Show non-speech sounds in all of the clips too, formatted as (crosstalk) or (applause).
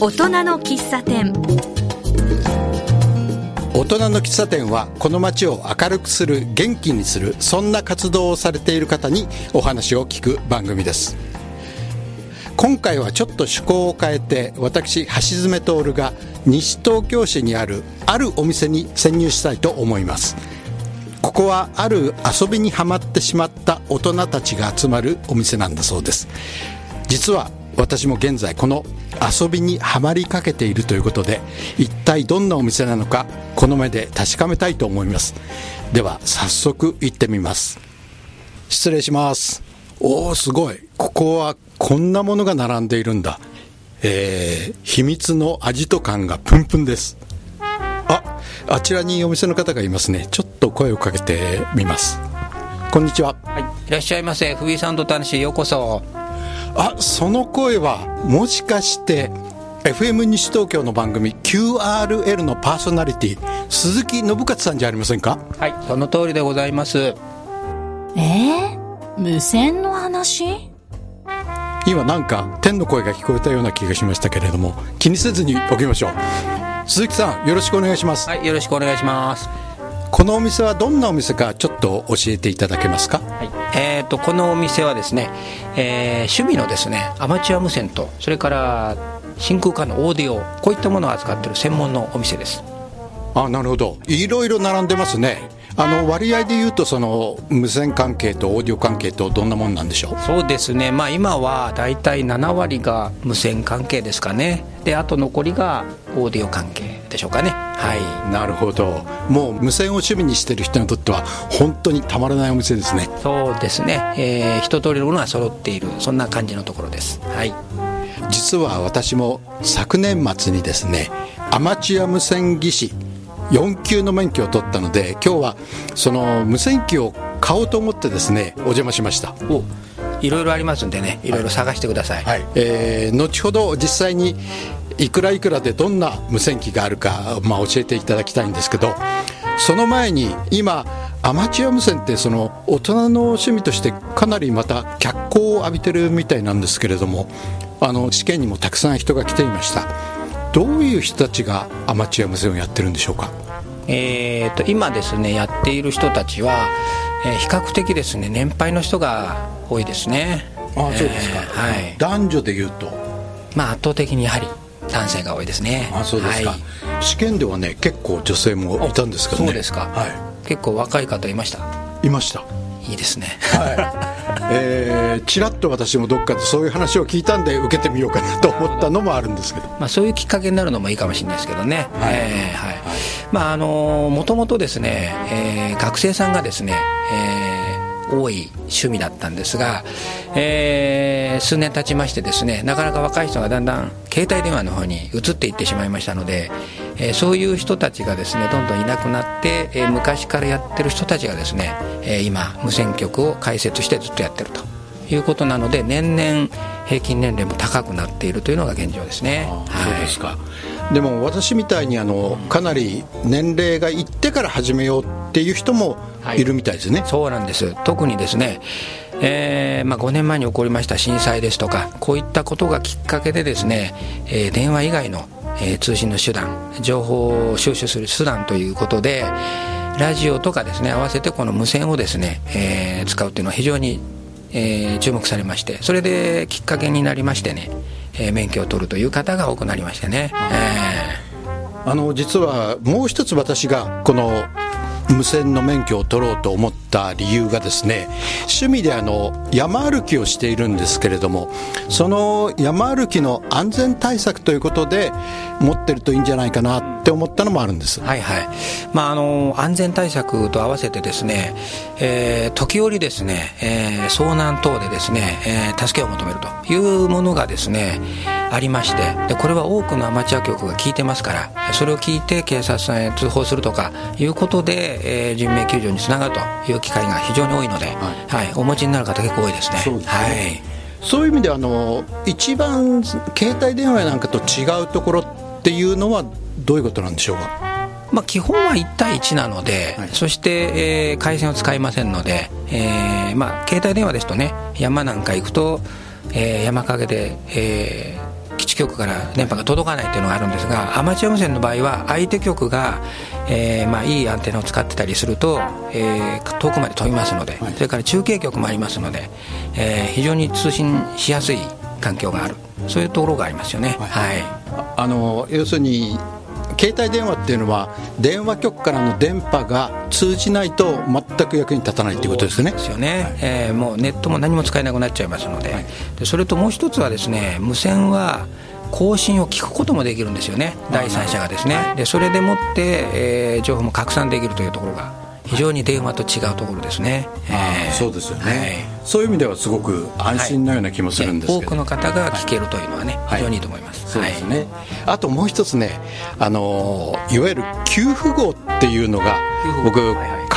大人の喫茶店。大人の喫茶店はこの街を明るくする元気にするそんな活動をされている方にお話を聞く番組です。今回はちょっと趣向を変えて私橋爪徹が西東京市にあるあるお店に潜入したいと思います。ここはある遊びにはまってしまった大人たちが集まるお店なんだそうです。実は私も現在この遊びにはまりかけているということで一体どんなお店なのかこの目で確かめたいと思います。では早速行ってみます。失礼します。おおすごい。ここはこんなものが並んでいるんだ。えー、秘密の味と感がプンプンです。ああちらにお店の方がいますね。ちょっと声をかけてみます。こんにちは。はいいらっしゃいませ。フリーサンドタンシようこそ。あその声はもしかして FM 西東京の番組 QRL のパーソナリティ鈴木信勝さんじゃありませんか？はいその通りでございます。えー、無線の話？今なんか天の声が聞こえたような気がしましたけれども気にせずにおきましょう。鈴木さんよろしくお願いします。はいよろしくお願いしますこのお店はどんなお店かちょっと教えていただけますか？はい。えーと、このお店はですね、えー、趣味のですねアマチュア無線とそれから真空管のオーディオこういったものを扱っている専門のお店です。あなるほど。いろいろ並んでますねあの割合でいうとその無線関係とオーディオ関係とどんなもんなんでしょう？そうですね、まあ、今は大体7割が無線関係ですかね。であと残りがオーディオ関係でしょうかね。はい。なるほど。もう無線を趣味にしてる人にとっては本当にたまらないお店ですね。そうですね、えー、一通りのものが揃っているそんな感じのところです。はい。実は私も昨年末にですねアマチュア無線技師4級の免許を取ったので今日はその無線機を買おうと思ってですねお邪魔しました。おいろいろありますんでねいろいろ探してください、はい。えー、後ほど実際にいくらいくらでどんな無線機があるか、まあ、教えていただきたいんですけどその前に今アマチュア無線ってその大人の趣味としてかなりまた脚光を浴びてるみたいなんですけれどもあの試験にもたくさん人が来ていましたどういう人たちがアマチュア無線をやってるんでしょうか？えーと、今ですねやっている人たちは、えー、比較的ですね年配の人が多いですね。あそうですか、えー、はい、男女でいうと？まあ圧倒的にやはり男性が多いですね。あそうですか、はい、試験ではね結構女性もいたんですけどね。そうですか、はい、結構若い方いました？いました。いいですね。はいえー、ちらっと私もどっかでそういう話を聞いたんで受けてみようかなと思ったのもあるんですけど。まあ、そういうきっかけになるのもいいかもしれないですけどね、はい。えーはい。まああのもともとですね、えー、学生さんがですね、えー、多い趣味だったんですが、えー、数年経ちましてですねなかなか若い人がだんだん携帯電話の方に移っていってしまいましたので、えー、そういう人たちがですねどんどんいなくなって、えー、昔からやってる人たちがですね、えー、今無線局を開設してずっとやってると。いうことなので年々平均年齢も高くなっているというのが現状ですね。そうですか、でも私みたいにあのかなり年齢がいってから始めようっていう人もい。るみたいですね、はい、そうなんです。特にですねえーまあ、5年前に起こりました震災ですとかこういったことがきっかけでですね、えー、電話以外の、えー、通信の手段情報を収集する手段ということでラジオとかですね合わせてこの無線をですね、えー、使うっていうのは非常に、えー、注目されましてそれできっかけになりましてね、え、免許を取るという方が多くなりましてね、えー、あの実はもう一つ私がこの無線の免許を取ろうと思った理由がですね趣味であの山歩きをしているんですけれどもその山歩きの安全対策ということで持ってるといいんじゃないかなって思ったのもあるんです。はいはい。まああの安全対策と合わせてですね、えー、時折ですね、えー、遭難等でですね、えー、助けを求めるというものがですねありましてでこれは多くのアマチュア局が聞いてますからそれを聞いて警察へ通報するとかいうことで、えー、人命救助につながるという機会が非常に多いので、はい、はい、お持ちになる方結構多いですね。そうですね。はい。そういう意味であの一番携帯電話なんかと違うところっていうのはどういうことなんでしょうか？まあ、基本は1対1なので、はい、そして、えー、回線を使いませんので、えーまあ、携帯電話ですとね山なんか行くと、えー、山陰で、えー、局から電波が届かないというのがあるんですがアマチュア無線の場合は相手局が、えーまあ、いいアンテナを使ってたりすると、えー、遠くまで飛びますので、それから中継局もありますので、えー、非常に通信しやすい環境がある。そういうところがありますよね。はい、あの要するに携帯電話っていうのは電話局からの電波が通じないと全く役に立たないということですね。ですよね、はい、えー、もうネットも何も使えなくなっちゃいますので。はい、でそれともう一つはですね無線は更新を聞くこともできるんですよね、第三者がですね、でそれでもって、えー、情報も拡散できるというところが。非常に電話と違うところですね、えー、そうですよね、はい、そういう意味ではすごく安心のような気もするんですけど、はい、多くの方が聞けるというのはね、はい、非常にいいと思います、そうですね、あともう一つねあのいわゆる給付号っていうのが僕、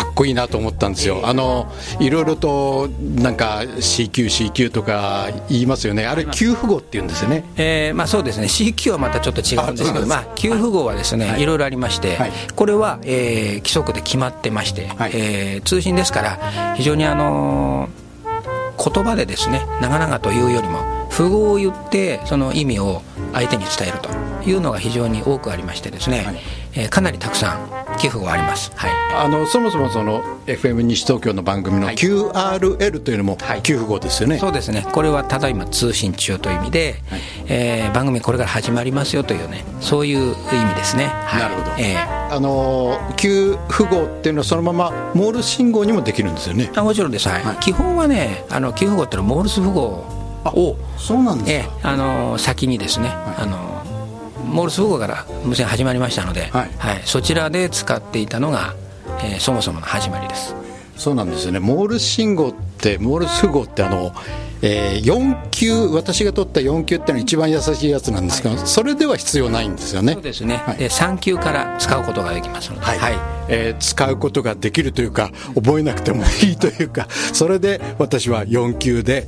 かっこいいなと思ったんですよ、あのいろいろとなんか CQ、CQ とか言いますよね、あれ、給付号っていうんですよね、えーまあ、そうですね、CQ はまたちょっと違うんですけど、まあ、給付号はですね、い、ろいろありまして、これは、えー、規則で決まってまして、はい、えー、通信ですから、非常にあのー、言葉でですね、長々というよりも、符号を言ってその意味を相手に伝えるというのが非常に多くありましてですね、はい、えー、かなりたくさん寄付があります、はい、あのそもそもその FM 西東京の番組の QRL というのも給付号ですよね、はい、そうですね。これはただいま通信中という意味で、はい、えー、番組これから始まりますよというねそういう意味ですね、なるほど、えー、あの給付号っていうのはそのままモールス信号にもできるんですよね。あもちろんです、はい、基本はねあの給付号っていうのはモールス符号をそうなんですか、えあの先にですね、はい、あのモールス符号から無線始まりましたので、はい、はい、そちらで使っていたのが、えー、そもそもの始まりです。そうなんですよね。モールス信号ってモールス符号ってあのえー、4級私が取った4級っていうのは一番優しいやつなんですが、はい、それでは必要ないんですよね。そうですね、はい、で3級から使うことができますので、はい。はい、えー、使うことができるというか覚えなくてもいいというかそれで私は4級で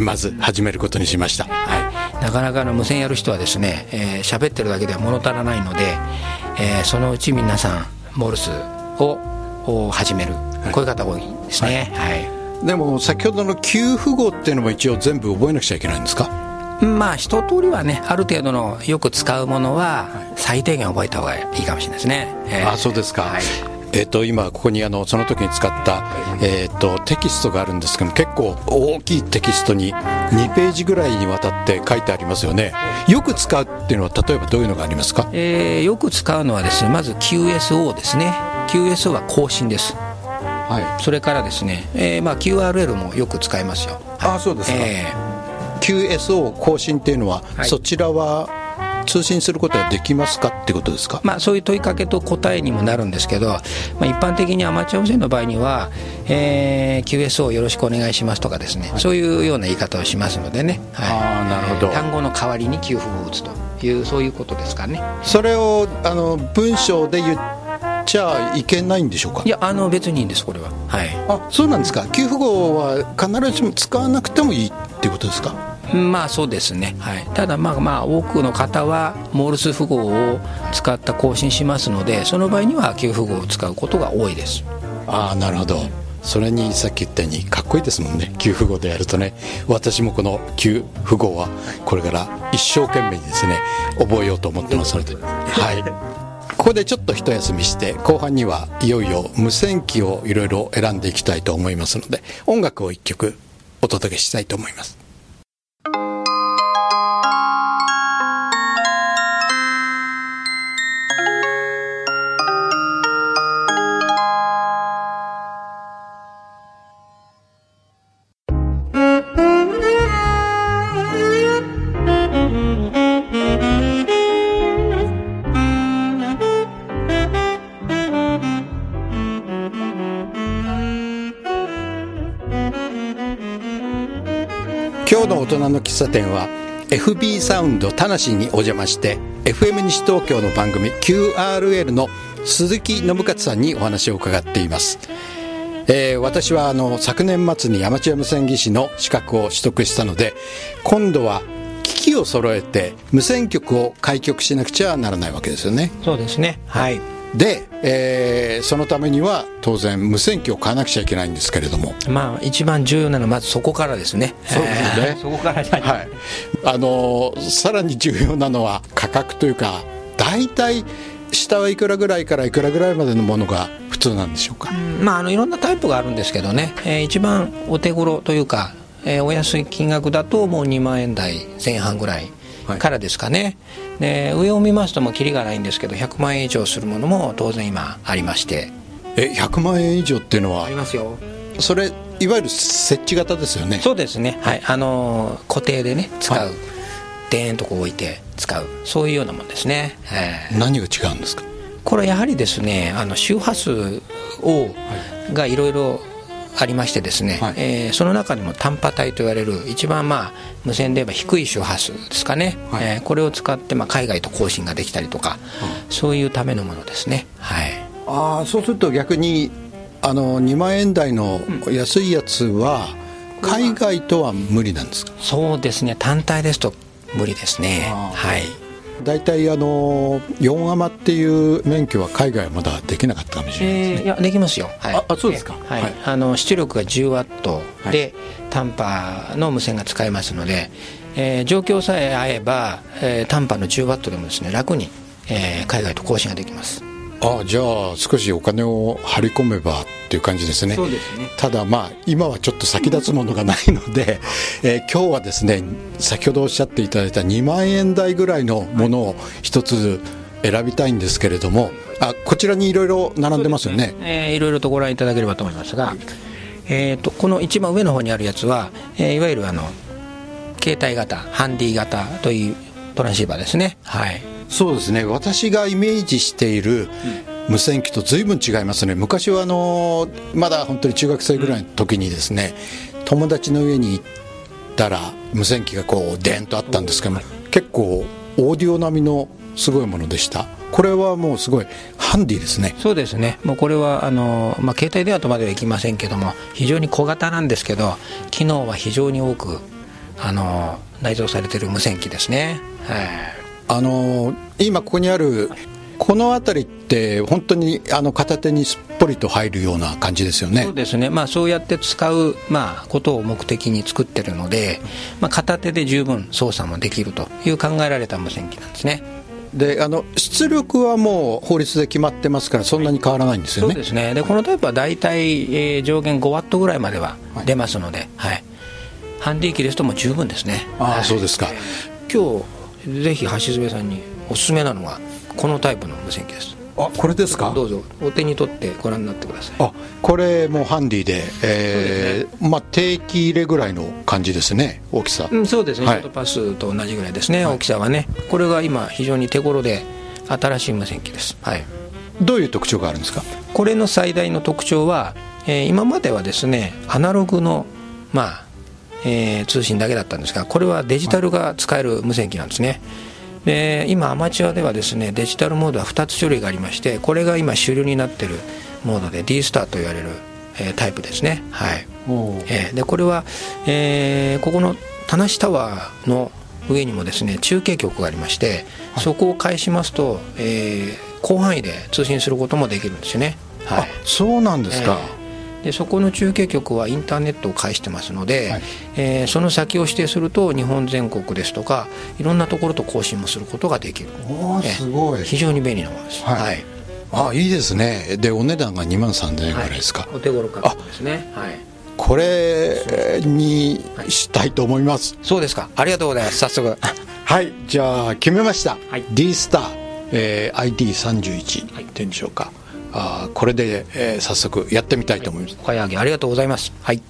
まず始めることにしました、はい、なかなかの無線やる人はですね喋、えー、ってるだけでは物足らないので、えー、そのうち皆さんモールスを始める、はい、こういう方多いですね、はい、はい、でも先ほどの給付語っていうのも一応全部覚えなくちゃいけないんですか？まあ一通りはねある程度のよく使うものは最低限覚えた方がいいかもしれないですね、えー、あそうですか、はいえー、と今ここにあのその時に使った、えー、とテキストがあるんですけど結構大きいテキストに2ページぐらいにわたって書いてありますよね。よく使うっていうのは例えばどういうのがありますか、えー、よく使うのはですねまず QSO ですね。QSO は更新です。はい、それからですね、えーまあ、QRL もよく使いますよ、はい、あそうですか、えー、QSO 更新っていうのは、はい、そちらは通信することはできますかってことですか、まあ、そういう問いかけと答えにもなるんですけど、まあ、一般的にアマチュア無線の場合には、えー、QSO よろしくお願いしますとかですね、はい、そういうような言い方をしますのでね、はい、あなるほど。単語の代わりに給付を打つというそういうことですかね。それをあの文章で言っちゃいけないんでしょうか？いやあの別にいいんですこれは。はい。あそうなんですか。給付号は必ずしも使わなくてもいいっていうことですか？まあそうですね、はい、ただまあまあ多くの方はモールス符号を使った更新しますのでその場合には旧符号を使うことが多いです。ああなるほど。それにさっき言ったようにかっこいいですもんね。旧符号でやるとね。私もこの旧符号はこれから一生懸命にですね覚えようと思ってますので。はい。ここでちょっと一休みして後半にはいよいよ無線機をいろいろ選んでいきたいと思いますので音楽を一曲お届けしたいと思います茶店は FB サウンド田無にお邪魔して FM 西東京の番組 QRL の鈴木信勝さんにお話を伺っています、えー、私はあの昨年末にアマチュア無線技師の資格を取得したので今度は機器を揃えて無線局を開局しなくちゃならないわけですよね。そうですね。はい。で、えーそのためには当然無線機を買わなくちゃいけないんですけれども。まあ一番重要なのはまずそこからですね。そうですよね。えー。そこからじゃない。はい、あのさらに重要なのは価格というか大体下はいくらぐらいからいくらぐらいまでのものが普通なんでしょうか、まあ、あのいろんなタイプがあるんですけどね、えー一番お手頃というか、えーお安い金額だともう2万円台前半ぐらいからですかね、で上を見ますともうキリがないんですけど100万円以上するものも当然今ありまして。え100万円以上っていうのは？ありますよ。それいわゆる設置型ですよね？そうですね、はい。あのー固定でね使う、はい。でーんとこう置いて使う。そういうようなもんですね、えー何が違うんですか？これやはりですねあの周波数を、がいろいろありましてですね、はい。えーその中でも短波帯と言われる一番まあ無線で言えば低い周波数ですかね、はい。えーこれを使ってまあ海外と交信ができたりとか、そういうためのものですね。はい。ああそうすると逆にあの2万円台の安いやつは海外とは無理なんですか？そうですね。単体ですと無理ですね。はい大体あの4アマっていう免許は海外はまだできなかったかもしれないですね、えーいやできますよ、はい、ああそうですか？えーはい。はい。あの出力が10ワットはい。で、短波の無線が使えますので、えー状況さえ合えば、えー短波の10ワットでもですね楽に、えー海外と交信ができますああじゃあ少しお金を張り込めばっていう感じですね。そうですね。ただまあ今はちょっと先立つものがないので、えー今日はですね先ほどおっしゃっていただいた2万円台ぐらいのものを一つ選びたいんですけれどもあこちらにいろいろ並んでますよね。えーいろいろとご覧いただければと思いますが、えー、とこの一番上の方にあるやつは、えーいわゆるあの携帯型ハンディ型というトランシーバーですね。はいそうですね。私がイメージしている無線機と随分違いますね。昔はあのまだ本当に中学生ぐらいの時にですね友達の家に行ったら無線機がこうデーンとあったんですけども結構オーディオ並みのすごいものでした。これはもうすごいハンディですね。そうですね、もうこれはあの、まあ、携帯電話とまではいきませんけども、非常に小型なんですけど、機能は非常に多くあの内蔵されている無線機ですね。はいあの今ここにあるこの辺りって本当にあの片手にすっぽりと入るような感じですよね。そうですね、まあ、そうやって使う、まあ、ことを目的に作ってるので、まあ、片手で十分操作もできるという考えられた無線機なんですね。であの出力はもう法律で決まってますからそんなに変わらないんですよね、そうですね。でこのタイプは大体、えー上限5ワットぐらいまでは出ますので、はい。ハンディ機ですともう十分ですね。ああはい。そうですか。今日ぜひ橋爪さんにおすすめなのがこのタイプの無線機です。あこれですか？どうぞ。お手に取ってご覧になってください。あこれもうハンディで、えーまあ、定期入れぐらいの感じですね大きさ、うん、そうですね、はい。ショートパスと同じぐらいですね、大きさはね。これが今非常に手頃で新しい無線機です。はい。どういう特徴があるんですか？これの最大の特徴は、えー今まではですねアナログの、まあえー通信だけだったんですがこれはデジタルが使える無線機なんですね。で今アマチュアではですねデジタルモードは2つ種類がありましてこれが今主流になっているモードで D スターと言われる、えータイプですね。はい。えーでこれは、えーここの田無タワーの上にもですね中継局がありまして、そこを返しますと、えー広範囲で通信することもできるんですよね、はい。あそうなんですか、でそこの中継局はインターネットを介してますので、はい。えーその先を指定すると日本全国ですとかいろんなところと交信もすることができる。おすごい。非常に便利なものです。はい。はい。あいいですね。でお値段が2万3000円ぐらいですか、お手頃価格ですね。はい。これにしたいと思います。そうですか。ありがとうございます。早速。(laughs) はい。じゃあ決めました、はい。D スター、えー、ID31 はい。っていうんでしょうか、あーこれで、えー早速やってみたいと思います、お買いありがとうございます。はい。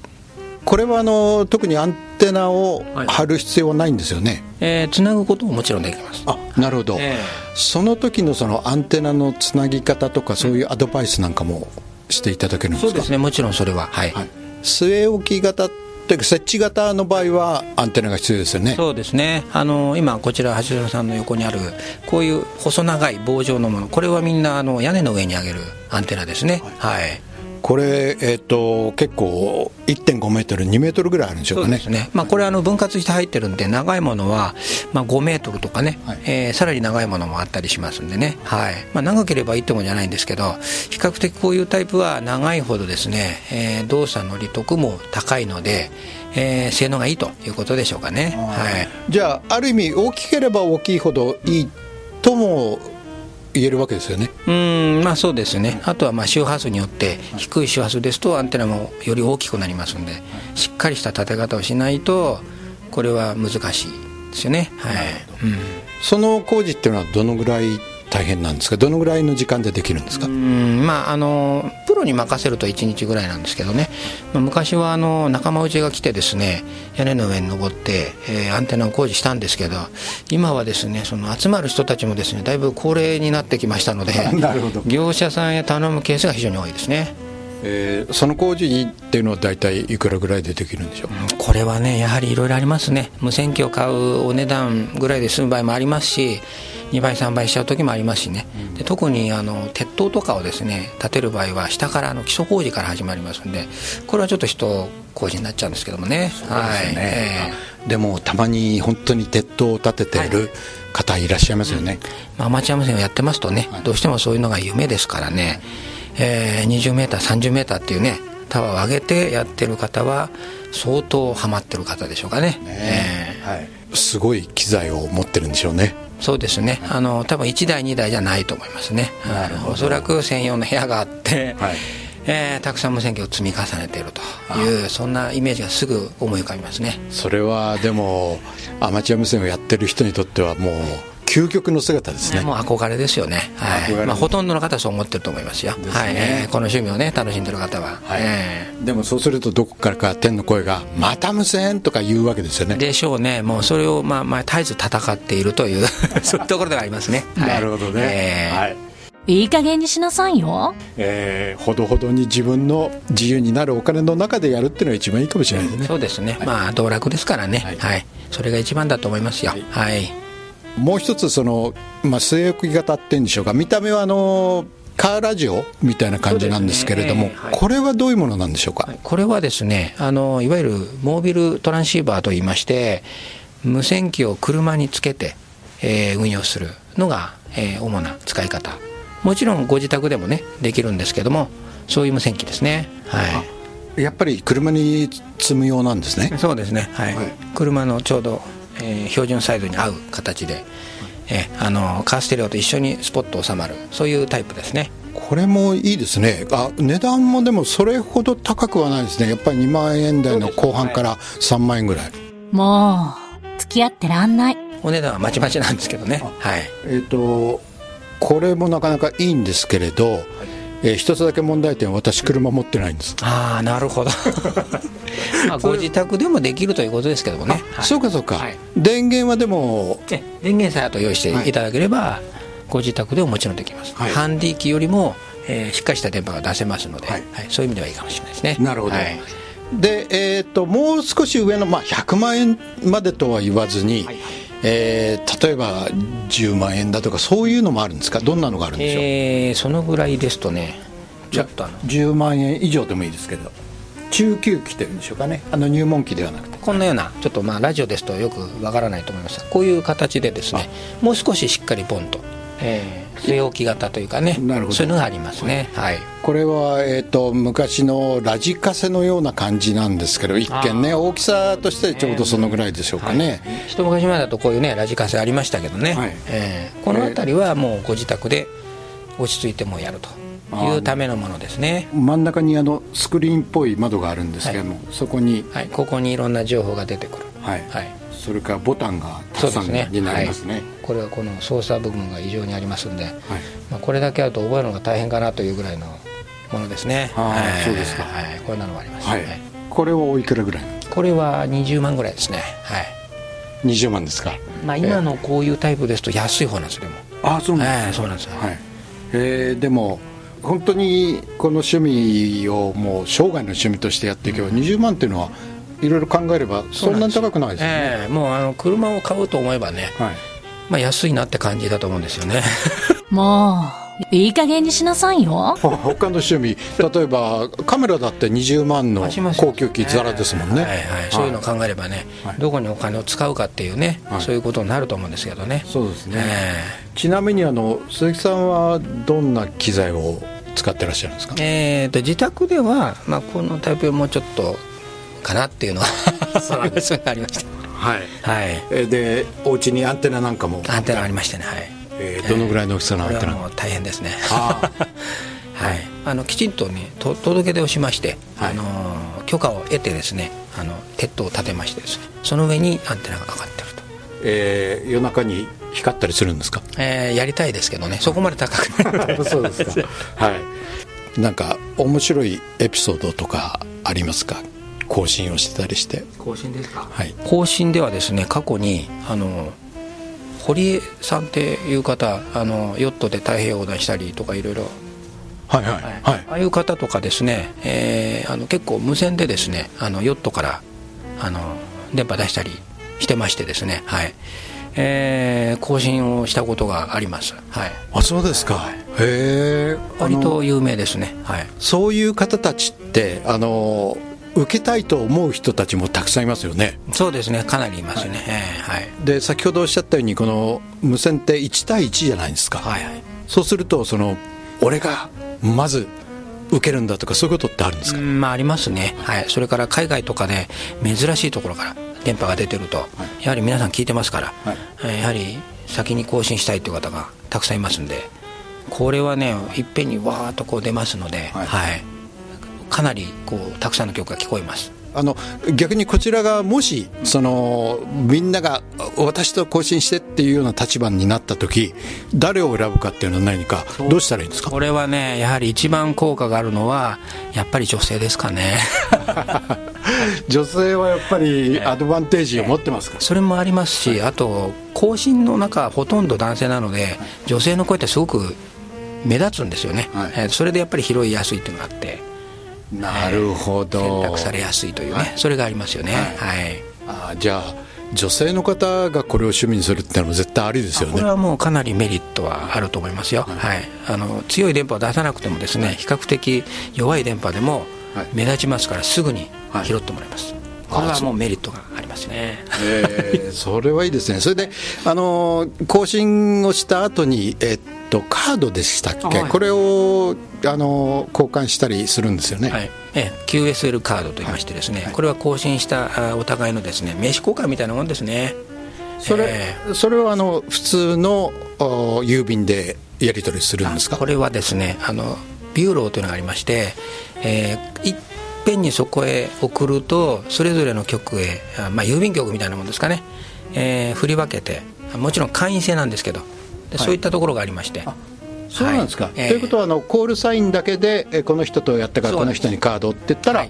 これはあの特にアンテナをはい貼る必要はないんですよね、えーつなぐことももちろんできます。あなるほど、えその時のそのアンテナのつなぎ方とかそういうアドバイスなんかもしていただけるんですか？そうですねもちろんそれは。はい、はい、据え置き型というか設置型の場合はアンテナが必要ですよね。そうですね。あの今こちら橋爪さんの横にあるこういう細長い棒状のもの。これはみんなあの屋根の上に上げるアンテナですね。はい、これ、えーと、結構1.5メートル2メートルぐらいあるんでしょうかね。ね、まあ、これあの分割して入ってるんで長いものは、まあ、5メートルとかね、はい、えー、さらに長いものもあったりしますんでね、はい。まあ、長ければいいってもんじゃないんですけど比較的こういうタイプは長いほどですね、えー、動作の利得も高いので、えー、性能がいいということでしょうかね、はい、じゃあある意味大きければ大きいほどいいとも言えるわけですよね。うんまあそうですね。あとはまあ周波数によって低い周波数ですとアンテナもより大きくなりますんでしっかりした立て方をしないとこれは難しいですよね。はい、うん、その工事っていうのはどのぐらい大変なんですか？どのぐらいの時間でできるんですか？まああのプロに任せると1日ぐらいなんですけどね、まあ、昔はあの仲間内が来てですね屋根の上に登って、えー、アンテナを工事したんですけど今はですねその集まる人たちもですねだいぶ高齢になってきましたので (laughs) 業者さんへ頼むケースが非常に多いですね。えー、その工事っていうのは大体いくらぐらいでできるんでしょう？これはねやはりいろいろありますね。無線機を買うお値段ぐらいで済む場合もありますし2倍3倍しちゃう時もありますしね、で特にあの鉄塔とかをですね建てる場合は下からの基礎工事から始まりますんでこれはちょっと人工事になっちゃうんですけどもね。はい、えー、でもたまに本当に鉄塔を建ててい。る方いらっしゃいますよね、うん、アマチュア無線をやってますとね、はい、どうしてもそういうのが夢ですからね、えー、20メーター30メーターっていうねタワーを上げてやってる方は相当ハマってる方でしょうかね。ね、え。ー、はい、すごい機材を持ってるんでしょうねそうですね、あの多分1台、2台じゃないと思いますね、なるほど。おそらく専用の部屋があって、はい。えー、たくさん無線機を積み重ねているというそんなイメージがすぐ思い浮かびますね。それはでもアマチュア無線をやってる人にとってはもう究極の姿ですね。もう憧れですよね、はい。まあ、ほとんどの方はそう思ってると思いますよ、すね、はい。えー、この趣味をね楽しんでる方は、はい。えー、でもそうするとどこからか天の声が「また無線!」とか言うわけですよね。でしょうね。もうそれを、まあまあ、絶えず戦っているという (laughs) そういうところではありますね、はい、なるほどね、えー、はい。いい加減にしなさいよ。えー、ほどほどに自分の自由になるお金の中でやるっていうのが一番いいかもしれないですね。そうですね。はい、まあ道楽ですからね、はい。はい。それが一番だと思いますよ。はい。はい、もう一つその、まあ、据え置き型っていうんでしょうか。見た目はあのカーラジオみたいな感じなんですけれども、ねはい、これはどういうものなんでしょうか、これはですねあのいわゆるモービルトランシーバーといいまして無線機を車につけて、えー、運用するのが、えー、主な使い方。もちろんご自宅でもねできるんですけどもそういう無線機ですね。はい。やっぱり車に積む用なんですね。そうですね。はい、はい、車のちょうどえー、標準サイズに合う形で、えー、あのカーステレオと一緒にスポット収まる。そういうタイプですね。これもいいですね。あ値段もでもそれほど高くはないですね。やっぱり2万円台の後半から3万円ぐらい、もう付き合ってらんない。お値段はまちまちなんですけどね。はい。えっ、ー、とこれもなかなかいいんですけれど、はいえー、一つだけ問題点は私車持ってないんです。ああなるほど (laughs) (laughs) まあご自宅でもできるということですけどもね、はい、そうかそうか、はい、電源はでも電源さえあと用意していただければ、はい、ご自宅でももちろんできます、ハンディ機よりも、えー、しっかりした電波が出せますので、はい。そういう意味ではいいかもしれないですね。なるほど、で、えーと、もう少し上の、まあ、100万円までとは言わずに、はいえー、例えば10万円だとかそういうのもあるんですか？どんなのがあるんでしょう、えー、そのぐらいですとねちょっとあの10万円以上でもいいですけど中級機というんでしょうかね。あの入門機ではなくて。こんなようなちょっとまあラジオですとよくわからないと思います。がこういう形でですねもう少ししっかりポンと、えー、据え置き型というかねなるほど。そういうのがありますね、はい、これは、えーと、昔のラジカセのような感じなんですけど一見ね大きさとしてちょうどそのぐらいでしょうかね、はい、一昔前だとこういうねラジカセありましたけどね、はい、えー、この辺りはもうご自宅で落ち着いてもやるというためのものですね。真ん中にあのスクリーンっぽい窓があるんですけども、はい、そこに、はい、ここにいろんな情報が出てくる。はい、はい、それからボタンがたくさんになりますね、はい、これはこの操作部分が異常にありますんで、はい。まあ、これだけあると覚えるのが大変かなというぐらいのものですね。ああ、そうですか、はい、こんなのもあります、はい、これはおいくらぐらい？これは20万ぐらいですね。はい。20万ですか、まあ、今のこういうタイプですと安い方なんですでも。ああそうなんです、えー、そうなんですはい、えー、でも本当にこの趣味をもう生涯の趣味としてやっていけば20万っていうのはいろいろ考えればそんなに高くないですよね、えー、もうあの車を買おうと思えばね、はい、まあ安いなって感じだと思うんですよね。もういい加減にしなさいよ。他の趣味例えばカメラだって20万の高級機ザラですもんね、はいはい、そういうのを考えればね、はい、どこにお金を使うかっていうね、はい、そういうことになると思うんですけどね。そうですね、えー、ちなみにあの鈴木さんはどんな機材を使ってらっしゃるんですか、えーと、自宅では、まあ、このタイプもうちょっとかなっていうのはありました。はい、はい、でお家にアンテナなんかも？アンテナありましてねはいえー、どのぐらいの大きさのアンテナ、もう大変ですね。(laughs) はい、あのきちんとねと届け出をしまして、はい、あの許可を得てですねあの鉄塔を建てましてですねその上にアンテナがかかってると、えー、夜中に光ったりするんですか、えー、やりたいですけどねそこまで高く (laughs) そうですか。(laughs) はい。なんか面白いエピソードとかありますか？更新をしてたりして。更新ですか？はい。更新ではですね過去にあの堀江さんっていう方あのヨットで太平洋横断したりとかいろいろ。はいはい、はい、ああいう方とかですね、えー、あの結構無線でですねあのヨットからあの電波出したりしてましてですねはい。えー、更新をしたことがあります、はい、あそうですか、はい、へえ割と有名ですね、はい、そういう方たちってあの受けたいと思う人たちもたくさんいますよね。そうですね。かなりいますね、はい、はい、で先ほどおっしゃったようにこの無線って1対1じゃないですか、はいはい、そうするとその俺がまず受けるんだとかそういうことってあるんですか、まあ、ありますね、はい、それから海外とかで珍しいところから電波が出てると、はい、やはり皆さん聞いてますから、はい、やはり先に更新したいという方がたくさんいますんでこれはねいっぺんにわーっとこう出ますので、はい、はい、かなりこうたくさんの曲が聞こえます。あの逆にこちらがもしそのみんなが私と交信してっていうような立場になった時誰を選ぶかっていうのは何かどうしたらいいんですか？これはねやはり一番効果があるのはやっぱり女性ですかね。(laughs) 女性はやっぱりアドバンテージを持ってますか、それもありますし、あと更新の中ほとんど男性なので女性の声ってすごく目立つんですよね、はい、それでやっぱり拾いやすいっていうのがあってなるほど、選択されやすいというね、はい、それがありますよね、はい、あじゃあ女性の方がこれを趣味にするってのも絶対ありですよね。これはもうかなりメリットはあると思いますよ、はい、はい、あの強い電波を出さなくてもですね比較的弱い電波でも目立ちますからすぐに拾ってもらいます、これはもうメリットがありますね、えー、それはいいですね。それであの更新をした後にえっとカードでしたっけ、はい、これをあの交換したりするんですよね、はい。え QSL カードといいましてですね、はい、これは更新したお互いのですね名刺交換みたいなもんですね。それえー、それはあの普通の郵便でやり取りするんですか？これはですねあのビューローというのがありまして、えー、いっぺんにそこへ送るとそれぞれの局へ、まあ、郵便局みたいなもんですかね、えー、振り分けてもちろん会員制なんですけどそういったところがありまして。そうなんですか、はい、ということはあのコールサインだけでえこの人とやったからこの人にカードって言ったら、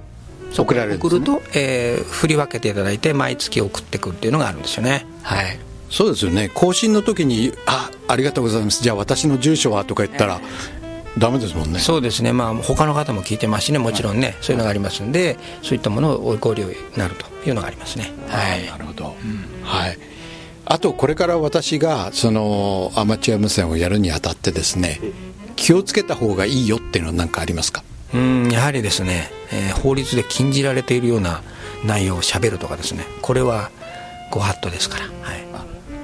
送られる、ね、送ると、えー、振り分けていただいて毎月送ってくるっていうのがあるんですよね。はい。そうですよね。更新の時に「あありがとうございます。じゃあ私の住所は?」とか言ったら、えー、ダメですもんね。そうですね。まあ他の方も聞いてますしね。もちろんね、はい、そういうのがありますんでそういったものをご利用になるというのがありますね。はい。なるほど、うん、はいあとこれから私がそのアマチュア無線をやるにあたってですね気をつけた方がいいよっていうのは何かありますか？うんやはりですね、えー、法律で禁じられているような内容をしゃべるとかですねこれはご法度ですから、はい、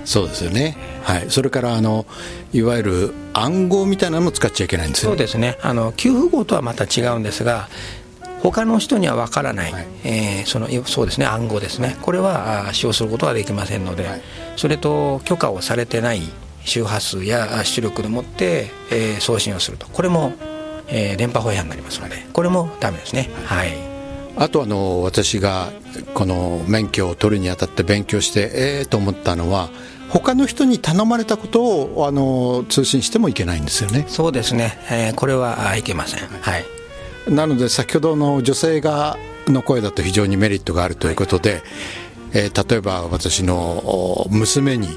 そうですよね、はい、それからあのいわゆる暗号みたいなのも使っちゃいけないんですよそうですね。あの給付号とはまた違うんですが他の人には分からない、はい、えー、そのそうですね。暗号ですね、これは使用することはできませんので、はい、それと許可をされてない周波数や出力でもって、えー、送信をすると。これも、えー、電波法違反になりますのでこれもダメですね。はい、あとあの私がこの免許を取るにあたって勉強してええー、と思ったのは他の人に頼まれたことをあの通信してもいけないんですよね。そうですね、えー、これはいけません。はいなので先ほどの女性がの声だと非常にメリットがあるということで、はい、えー、例えば私の娘に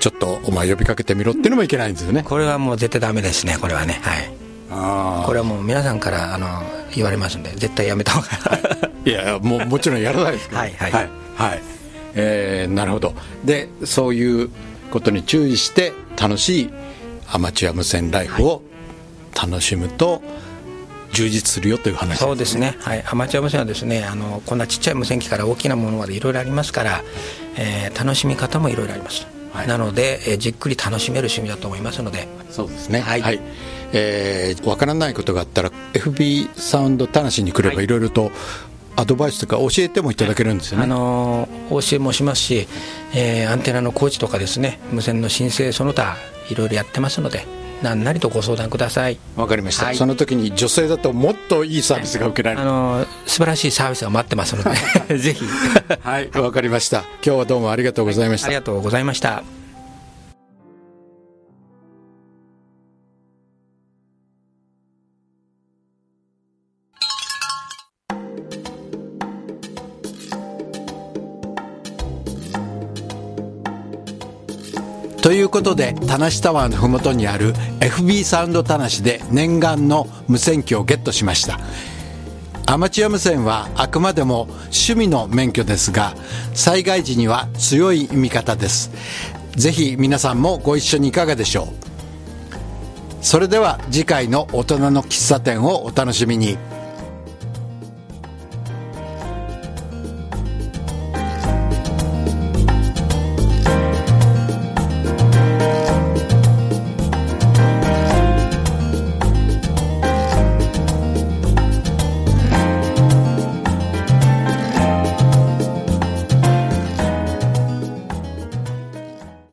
ちょっとお前呼びかけてみろっていうのもいけないんですよね。これはもう絶対ダメですねこれはね。はい。あこれはもう皆さんからあの言われますんで絶対やめた方が。(laughs) いやもうもちろんやらないですけど。はいはい、はいはい、えー、なるほど。でそういうことに注意して楽しいアマチュア無線ライフを楽しむと充実するよという話。ね、そうですね、はい、アマチュア無線はですねあのこんなちっちゃい無線機から大きなものまでいろいろありますから、えー、楽しみ方もいろいろあります、はい、なので、えー、じっくり楽しめる趣味だと思いますので。そうですね。はい、はい、えー、分からないことがあったら FB サウンド田無に来ればい。ろいろと、アドバイスとか教えてもいただけるんですよね、あの教えもしますし、えー、アンテナの工事とかですね無線の申請その他いろいろやってますので何なりとご相談ください。わかりました、はい、その時に女性だともっといいサービスが受けられる、あの素晴らしいサービスが待ってますので (laughs) ぜひ。はいわかりました。今日はどうもありがとうございました、はい、ありがとうございましたということで田無タワーの麓にある FB サウンド田無で念願の無線機をゲットしました。アマチュア無線はあくまでも趣味の免許ですが災害時には強い味方です。ぜひ皆さんもご一緒にいかがでしょう。それでは次回の大人の喫茶店をお楽しみに。